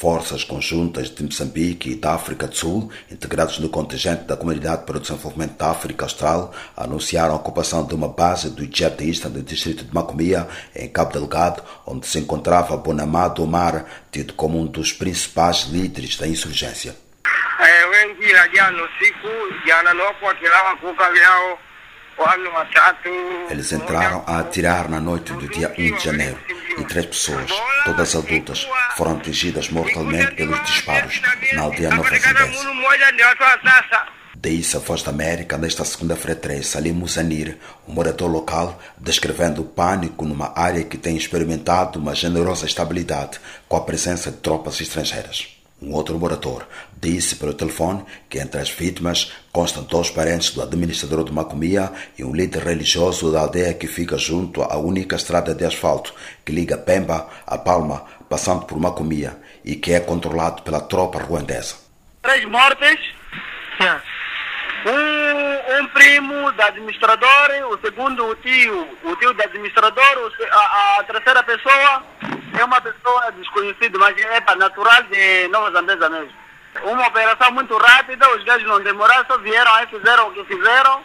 Forças conjuntas de Moçambique e da África do Sul, integrados no contingente da Comunidade para o Desenvolvimento da África Austral, anunciaram a ocupação de uma base do jihadista no distrito de Macomia, em Cabo Delgado, onde se encontrava Bonamado Omar, tido como um dos principais líderes da insurgência. Eles entraram a atirar na noite do dia 1 de janeiro e três pessoas, todas adultas, foram atingidas mortalmente pelos disparos na aldeia Nova Residência. Disse a Voz da América nesta segunda-feira 3, Salim Musanir, um morador local, descrevendo o pânico numa área que tem experimentado uma generosa estabilidade com a presença de tropas estrangeiras. Um outro morador disse pelo telefone que entre as vítimas constam dois parentes do administrador de Macomia e um líder religioso da aldeia que fica junto à única estrada de asfalto que liga Pemba a Palma, passando por Macomia, e que é controlado pela tropa ruandesa. Três mortes. Um, um primo da administradora, o segundo o tio, o tio do administrador, a, a terceira pessoa é uma pessoa desconhecida, mas é natural de Nova Zambesa mesmo. Uma operação muito rápida, os gajos não demoraram, só vieram aí, fizeram o que fizeram,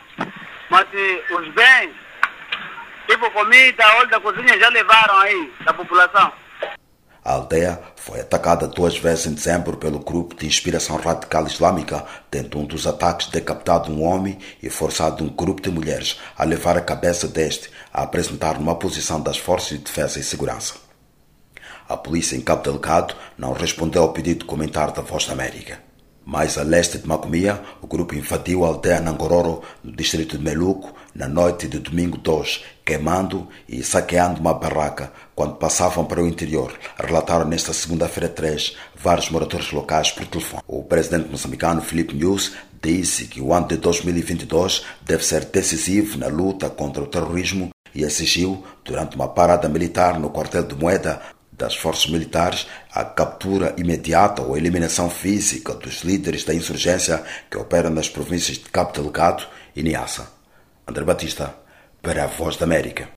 mas os bens, tipo comida, óleo da cozinha, já levaram aí da população. A aldeia foi atacada duas vezes em dezembro pelo grupo de inspiração radical islâmica, tendo um dos ataques decapitado um homem e forçado um grupo de mulheres a levar a cabeça deste a apresentar numa posição das forças de defesa e segurança. A polícia em Cabo Delgado não respondeu ao pedido de comentário da Voz da América. Mais a leste de Macomia, o grupo invadiu a aldeia Nangororo, no distrito de Meluco, na noite de domingo 2, queimando e saqueando uma barraca quando passavam para o interior, relataram nesta segunda-feira 3 vários moradores locais por telefone. O presidente moçambicano Filipe News disse que o ano de 2022 deve ser decisivo na luta contra o terrorismo e exigiu, durante uma parada militar no quartel de Moeda, das forças militares a captura imediata ou eliminação física dos líderes da insurgência que operam nas províncias de Cabo Delgado e Niassa. André Batista, para a Voz da América.